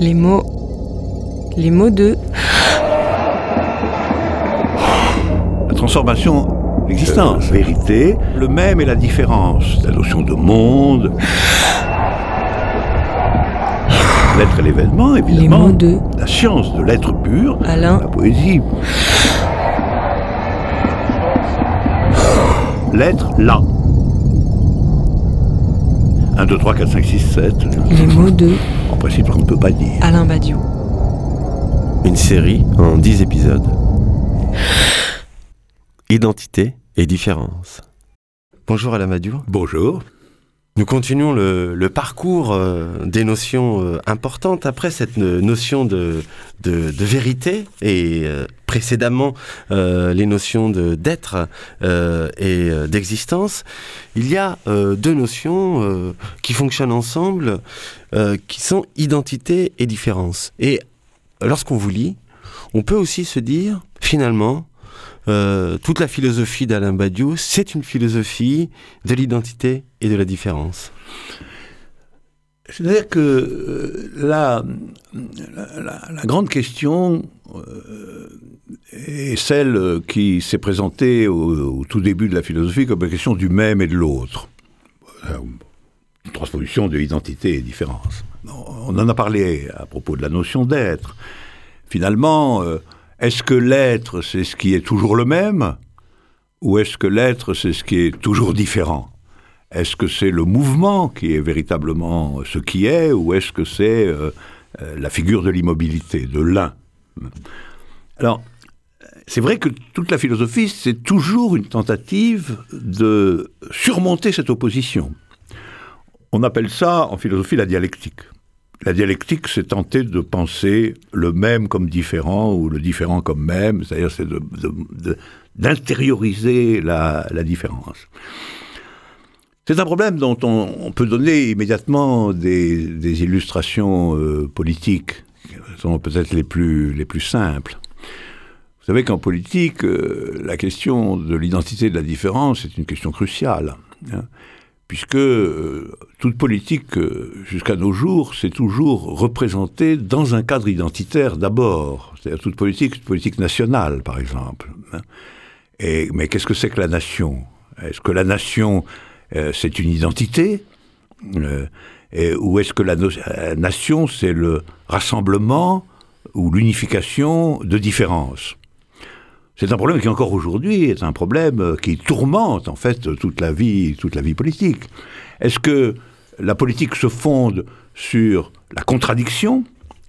Les mots. Les mots de. La transformation l'existence, vérité, le même et la différence, la notion de monde. L'être et l'événement, évidemment. Les mots de. La science de l'être pur. Alain. La poésie. L'être là. 1, 2, 3, 4, 5, 6, 7. Les mots de. En principe, on ne peut pas dire. Alain Badiou. Une série en 10 épisodes. Identité et différence. Bonjour Alain Badiou. Bonjour. Nous continuons le, le parcours euh, des notions euh, importantes après cette euh, notion de, de, de vérité et euh, précédemment euh, les notions d'être euh, et euh, d'existence. Il y a deux notions qui fonctionnent ensemble, qui sont identité et différence. Et lorsqu'on vous lit, on peut aussi se dire finalement toute la philosophie d'Alain Badiou, c'est une philosophie de l'identité et de la différence. C'est-à-dire que euh, la, grande question euh, est celle qui s'est présentée au, tout début de la philosophie comme la question du même et de l'autre. Euh, Une transposition de identité et différence. On en a parlé à propos de la notion d'être. Finalement, euh, est-ce que l'être, c'est ce qui est toujours le même Ou est-ce que l'être, c'est ce qui est toujours différent? Est-ce que c'est le mouvement qui est véritablement ce qui est, ou est-ce que c'est euh, euh, la figure de l'immobilité, de l'un? Alors, c'est vrai que toute la philosophie, c'est toujours une tentative de surmonter cette opposition. On appelle ça en philosophie la dialectique. La dialectique, c'est tenter de penser le même comme différent ou le différent comme même, c'est-à-dire c'est d'intérioriser la différence. C'est un problème dont on, peut donner immédiatement des, illustrations euh, politiques, qui sont peut-être les plus, les plus simples. Vous savez qu'en politique, euh, la question de l'identité de la différence est une question cruciale, hein, puisque euh, toute politique, jusqu'à nos jours, c'est toujours représentée dans un cadre identitaire d'abord. C'est-à-dire toute politique, politique nationale, par exemple. hein. Et, mais qu'est-ce que c'est que la nation? Est-ce que la nation euh, c'est une identité. Euh, et, Ou est-ce que la, la nation, c'est le rassemblement ou l'unification de différences. C'est un problème qui encore aujourd'hui est un problème euh, qui tourmente en fait toute la vie, toute la vie politique. Est-ce que la politique se fonde sur la contradiction,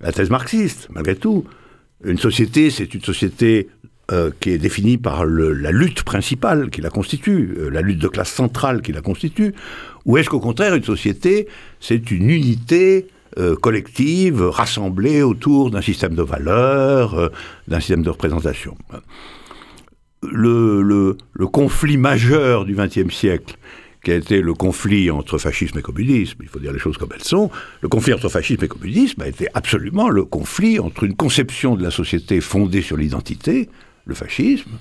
la thèse marxiste, malgré tout? Une société, c'est une société euh, qui est définie par la lutte principale qui la constitue, euh, la lutte de classe centrale qui la constitue, ou est-ce qu'au contraire, une société, c'est une unité euh, collective rassemblée autour d'un système de valeurs, d'un système de représentation? Le conflit majeur du XXe siècle, qui a été le conflit entre fascisme et communisme, il faut dire les choses comme elles sont, le conflit entre fascisme et communisme a été absolument le conflit entre une conception de la société fondée sur l'identité, le fascisme,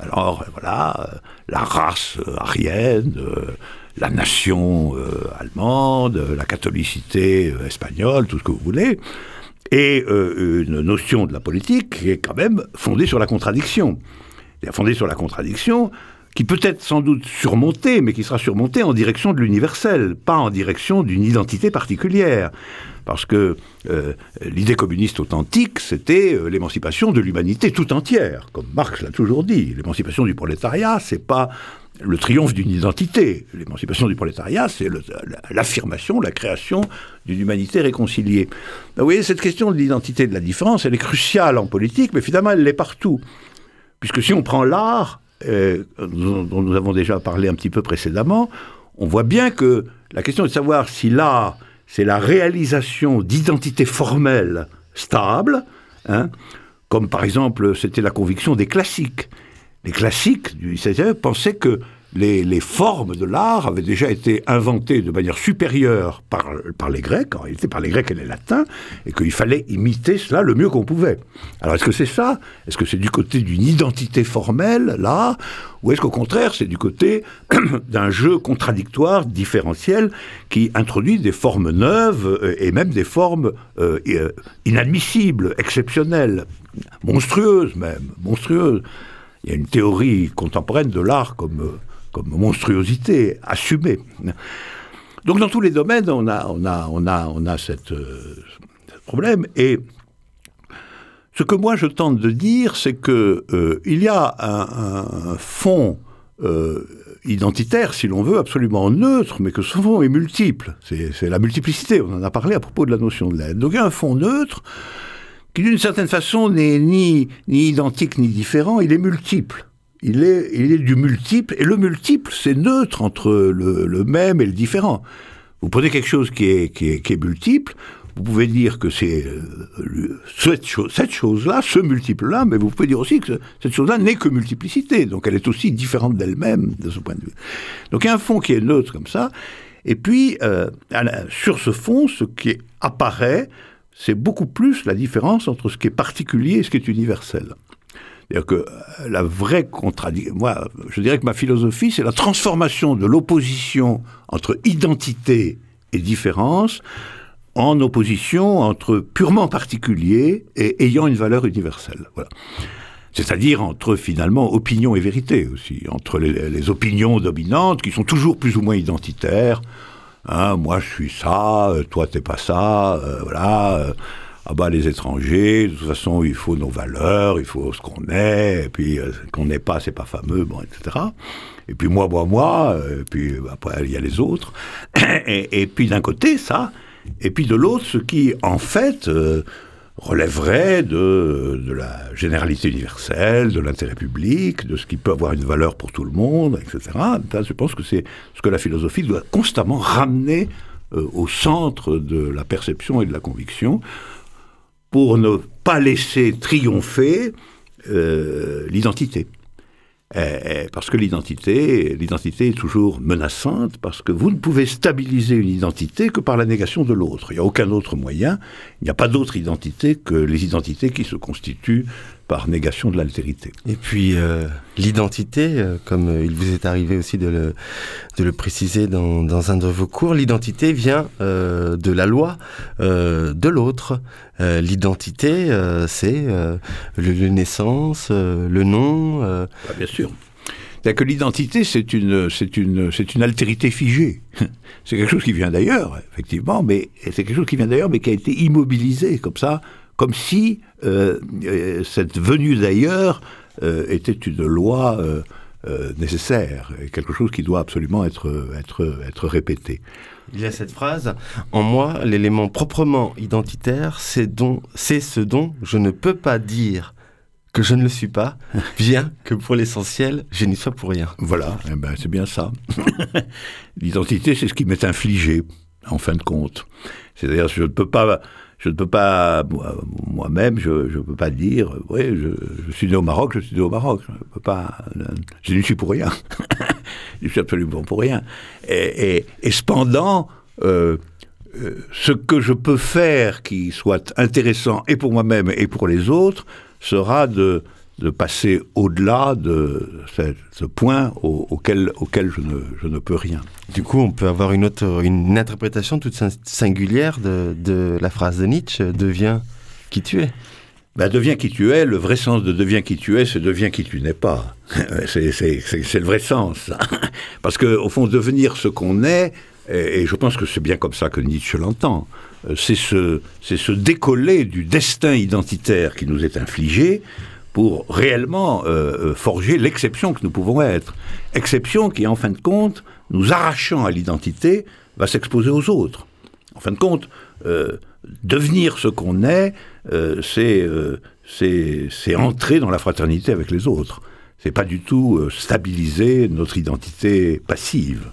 alors euh, voilà, euh, la race euh, aryenne, euh, la nation allemande, la catholicité espagnole, tout ce que vous voulez, et une notion de la politique qui est quand même fondée sur la contradiction. Fondée sur la contradiction qui peut être sans doute surmontée, mais qui sera surmontée en direction de l'universel, pas en direction d'une identité particulière. Parce que euh, l'idée communiste authentique, c'était euh, l'émancipation de l'humanité tout entière, comme Marx l'a toujours dit. L'émancipation du prolétariat, c'est pas le triomphe d'une identité. L'émancipation du prolétariat, c'est l'affirmation, la création d'une humanité réconciliée. Vous voyez, cette question de l'identité et de la différence, elle est cruciale en politique, mais finalement, elle l'est partout. Puisque si on prend l'art, euh, dont nous avons déjà parlé un petit peu précédemment, on voit bien que la question est de savoir si l'art, c'est la réalisation d'identités formelles stables, hein, comme par exemple c'était la conviction des classiques. Les classiques du XVIe pensaient que les, formes de l'art avaient déjà été inventées de manière supérieure par, par les Grecs, en réalité par les Grecs et les Latins, et qu'il fallait imiter cela le mieux qu'on pouvait. Alors est-ce que c'est ça? Est-ce que c'est du côté d'une identité formelle, là Ou est-ce qu'au contraire, c'est du côté d'un jeu contradictoire, différentiel, qui introduit des formes neuves euh, et même des formes euh, euh, inadmissibles, exceptionnelles, monstrueuses même, monstrueuses? Il y a une théorie contemporaine de l'art comme, comme monstruosité assumée. Donc dans tous les domaines, on a, on a, on a, on a cette, euh, ce problème. Et ce que moi je tente de dire, c'est que euh, il y a un, un fond euh, identitaire, si l'on veut, absolument neutre, mais que ce fond est multiple. C'est la multiplicité. On en a parlé à propos de la notion de l'aide. Donc il y a un fond neutre qui d'une certaine façon n'est ni, ni identique ni différent, il est multiple. Il est, il est du multiple, et le multiple, c'est neutre entre le, le, même et le différent. Vous prenez quelque chose qui est, qui est, qui est multiple, vous pouvez dire que c'est euh, cette, cette chose-là, ce multiple-là, mais vous pouvez dire aussi que cette chose-là n'est que multiplicité, donc elle est aussi différente d'elle-même de ce point de vue. Donc il y a un fond qui est neutre comme ça, et puis euh, sur ce fond, ce qui apparaît, c'est beaucoup plus la différence entre ce qui est particulier et ce qui est universel. C'est-à-dire que euh, la vraie contradiction, moi, je dirais que ma philosophie, c'est la transformation de l'opposition entre identité et différence en opposition entre purement particulier et ayant une valeur universelle. Voilà. C'est-à-dire entre finalement opinion et vérité aussi, entre les, opinions dominantes qui sont toujours plus ou moins identitaires, Hein, moi, je suis ça, euh, toi, t'es pas ça, euh, voilà. Ah bah les étrangers, de toute façon, il faut nos valeurs, il faut ce qu'on est, et puis euh, ce qu'on n'est pas, c'est pas fameux, bon, etc. Et puis moi, moi, moi, et puis bah, après, il y a les autres. Et, et puis d'un côté, ça, et puis de l'autre, ce qui, en fait, euh, relèverait de, de, la généralité universelle, de l'intérêt public, de ce qui peut avoir une valeur pour tout le monde, etc. je pense que c'est ce que la philosophie doit constamment ramener euh, au centre de la perception et de la conviction pour ne pas laisser triompher euh, l'identité. Parce que l'identité, l'identité est toujours menaçante, parce que vous ne pouvez stabiliser une identité que par la négation de l'autre. Il n'y a aucun autre moyen, il n'y a pas d'autre identité que les identités qui se constituent par négation de l'altérité. Et puis euh, l'identité, euh, comme euh, il vous est arrivé aussi de le, de le préciser dans, dans un de vos cours, l'identité vient euh, de la loi euh, de l'autre. L'identité, c'est le, le, naissance, le nom. Ah, bien sûr. C'est que l'identité, c'est une, c'est une, c'est une altérité figée. C'est quelque chose qui vient d'ailleurs, effectivement, mais c'est quelque chose qui vient d'ailleurs, mais qui a été immobilisé comme ça comme si euh, euh, cette venue d'ailleurs euh, était une loi nécessaire, quelque chose qui doit absolument être, être, être répété. Il y a cette phrase En moi, l'élément proprement identitaire, c'est ce dont je ne peux pas dire que je ne le suis pas, bien que pour l'essentiel, je n'y sois pour rien. Voilà, eh ben, c'est bien ça. L'identité, c'est ce qui m'est infligé, en fin de compte. C'est-à-dire, je ne peux pas je ne peux pas, moi-même, je ne peux pas dire, oui, je, suis né au Maroc, je suis né au Maroc. Je peux pas, je ne suis pour rien. je suis absolument pour rien. Et cependant, euh, euh, ce que je peux faire qui soit intéressant et pour moi-même et pour les autres sera de, de passer au-delà de ce, ce point au, auquel, auquel je, ne, je ne peux rien. Du coup, on peut avoir une, autre, une interprétation toute singulière de, de la phrase de Nietzsche, deviens qui tu es. Ben, deviens qui tu es, le vrai sens de deviens qui tu es, c'est deviens qui tu n'es pas. c'est le vrai sens. Parce que, au fond, devenir ce qu'on est, et, et je pense que c'est bien comme ça que Nietzsche l'entend, c'est se, se décoller du destin identitaire qui nous est infligé pour réellement euh, forger l'exception que nous pouvons être. Exception qui, en fin de compte, nous arrachant à l'identité, va s'exposer aux autres. En fin de compte, euh, devenir ce qu'on est, euh, c'est euh, entrer dans la fraternité avec les autres. C'est pas du tout euh, stabiliser notre identité passive.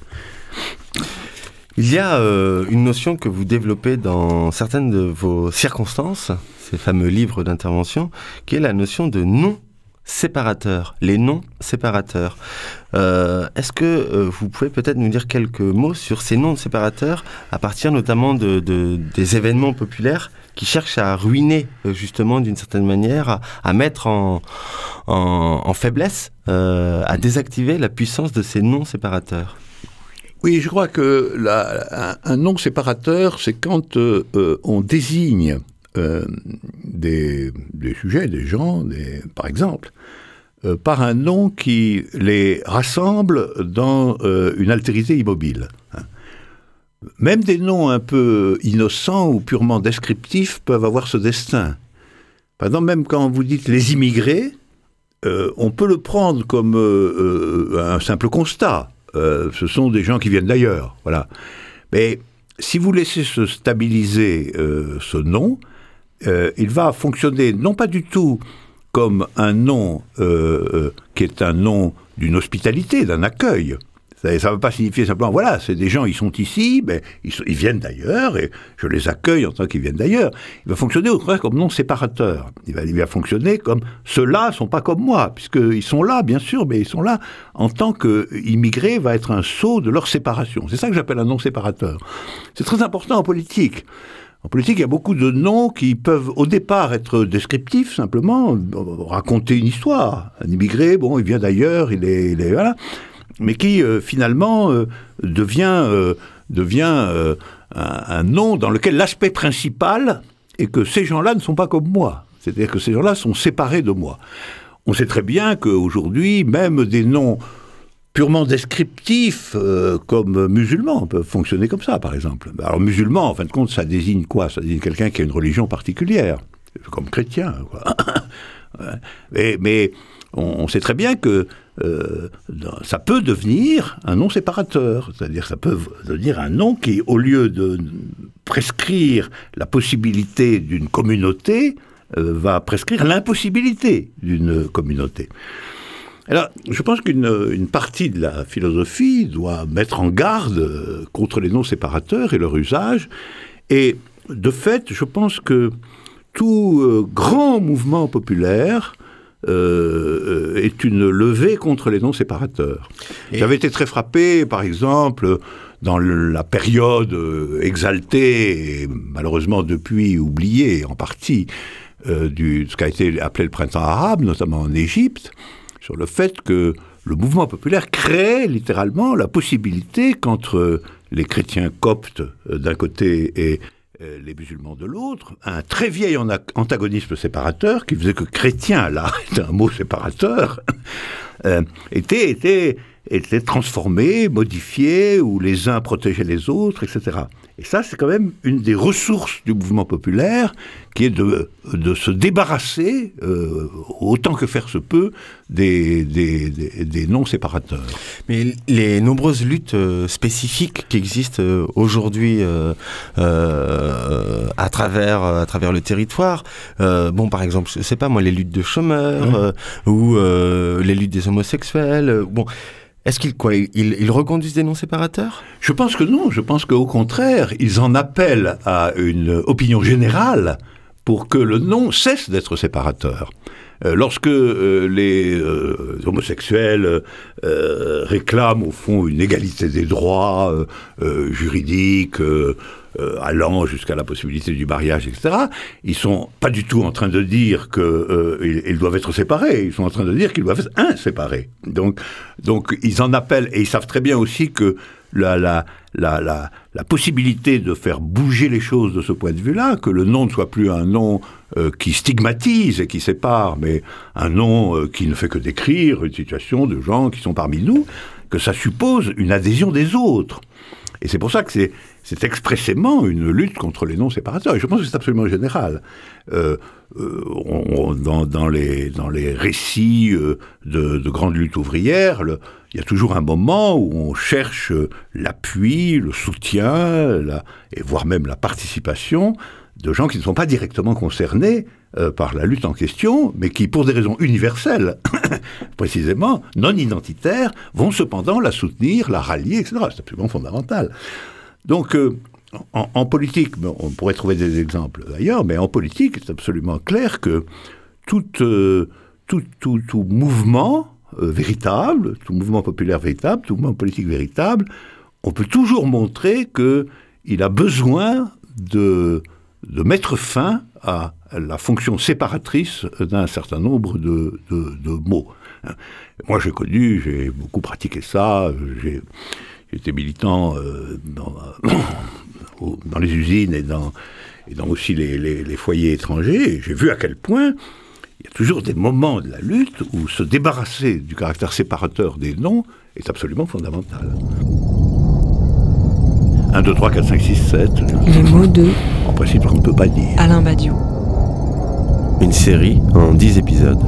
Il y a euh, une notion que vous développez dans certaines de vos circonstances, ces fameux livres d'intervention, qui est la notion de non séparateurs, les noms séparateurs. Euh, est-ce que euh, vous pouvez peut-être nous dire quelques mots sur ces noms séparateurs à partir notamment de, des événements populaires qui cherchent à ruiner euh, justement d'une certaine manière, à, mettre en, en, faiblesse, à désactiver la puissance de ces noms séparateurs oui, je crois que un, un, nom séparateur, c'est quand on désigne euh, des, sujets, des gens, par exemple, euh, par un nom qui les rassemble dans euh, une altérité immobile. Hein. Même des noms un peu innocents ou purement descriptifs peuvent avoir ce destin. Par exemple, même quand vous dites les immigrés, on peut le prendre comme un simple constat. ce sont des gens qui viennent d'ailleurs, voilà. Mais si vous laissez se stabiliser ce nom, euh, il va fonctionner non pas du tout comme un nom euh, euh, qui est un nom d'une hospitalité, d'un accueil. Ça ne va pas signifier simplement, voilà, c'est des gens, ils sont ici, mais ils, ils viennent d'ailleurs, et je les accueille en tant qu'ils viennent d'ailleurs. Il va fonctionner au contraire comme nom séparateur. Il va, fonctionner comme, ceux-là sont pas comme moi, puisqu'ils sont là, bien sûr, mais ils sont là en tant qu'immigrés, va être un saut de leur séparation. C'est ça que j'appelle un nom séparateur. C'est très important en politique. En politique, il y a beaucoup de noms qui peuvent au départ être descriptifs, simplement, raconter une histoire. Un immigré, bon, il vient d'ailleurs, il est, il est, voilà, mais qui euh, finalement euh, devient, euh, devient un, nom dans lequel l'aspect principal est que ces gens-là ne sont pas comme moi. C'est-à-dire que ces gens-là sont séparés de moi. On sait très bien qu'aujourd'hui, même des noms purement descriptifs, euh, comme musulmans, peuvent fonctionner comme ça, par exemple. Alors, musulman, en fin de compte, ça désigne quoi? Ça désigne quelqu'un qui a une religion particulière, comme chrétien. Mais on, sait très bien que euh, ça peut devenir un nom séparateur, c'est-à-dire ça peut devenir un nom qui, au lieu de prescrire la possibilité d'une communauté, euh, va prescrire l'impossibilité d'une communauté. Alors, je pense qu'une partie de la philosophie doit mettre en garde euh, contre les noms séparateurs et leur usage. Et de fait, je pense que tout euh, grand mouvement populaire euh, est une levée contre les noms séparateurs. J'avais été très frappé, par exemple, dans la période exaltée, et malheureusement depuis oubliée en partie, du, ce qui a été appelé le printemps arabe, notamment en Égypte, sur le fait que le mouvement populaire crée littéralement la possibilité qu'entre les chrétiens coptes euh, d'un côté et euh, les musulmans de l'autre, un très vieil antagonisme séparateur qui faisait que chrétien, là, est un mot séparateur, euh, était, était, était transformé, modifié, où les uns protégeaient les autres, etc. Et ça, c'est quand même une des ressources du mouvement populaire, qui est de, de se débarrasser, euh, autant que faire se peut, des, des, des, non-séparateurs. Mais les nombreuses luttes euh, spécifiques qui existent euh, aujourd'hui à, travers, à travers le territoire, bon, par exemple, je sais pas moi, les luttes de chômeurs, ou les luttes des homosexuels, bon... Est-ce qu'ils quoi ils, reconduisent des noms séparateurs Je pense que non. Je pense qu'au contraire, ils en appellent à une opinion générale pour que le nom cesse d'être séparateur. Euh, lorsque euh, les euh, homosexuels réclament au fond une égalité des droits juridiques, allant jusqu'à la possibilité du mariage, etc., ils sont pas du tout en train de dire qu'ils ils doivent être séparés, ils sont en train de dire qu'ils doivent être inséparés. Donc, donc ils en appellent, et ils savent très bien aussi que la, la, la, la, possibilité de faire bouger les choses de ce point de vue-là, que le nom ne soit plus un nom euh, qui stigmatise et qui sépare, mais un nom euh, qui ne fait que décrire une situation de gens qui sont parmi nous, que ça suppose une adhésion des autres. Et c'est pour ça que c'est, expressément une lutte contre les noms séparateurs. Et je pense que c'est absolument général. Euh, dans, dans, les, dans les récits de, de grandes luttes ouvrières, il y a toujours un moment où on cherche l'appui, le soutien, et voire même la participation de gens qui ne sont pas directement concernés euh, par la lutte en question, mais qui, pour des raisons universelles, précisément, non identitaires, vont cependant la soutenir, la rallier, etc. C'est absolument fondamental. Donc, euh, en, politique, on pourrait trouver des exemples d'ailleurs, mais en politique, c'est absolument clair que toute... Euh, tout, tout, tout mouvement véritable, tout mouvement populaire véritable, tout mouvement politique véritable, on peut toujours montrer qu'il a besoin de, de mettre fin à la fonction séparatrice d'un certain nombre de, de, de mots. Moi, j'ai connu, j'ai beaucoup pratiqué ça, j'ai été militant euh, dans, dans, les usines et dans, et dans aussi les, les, les foyers étrangers. J'ai vu à quel point il y a toujours des moments de la lutte où se débarrasser du caractère séparateur des noms est absolument fondamental. 1, 2, 3, 4, 5, 6, 7. Les mots de principe, on ne peut pas dire. Alain Badiou. Une série en 10 épisodes.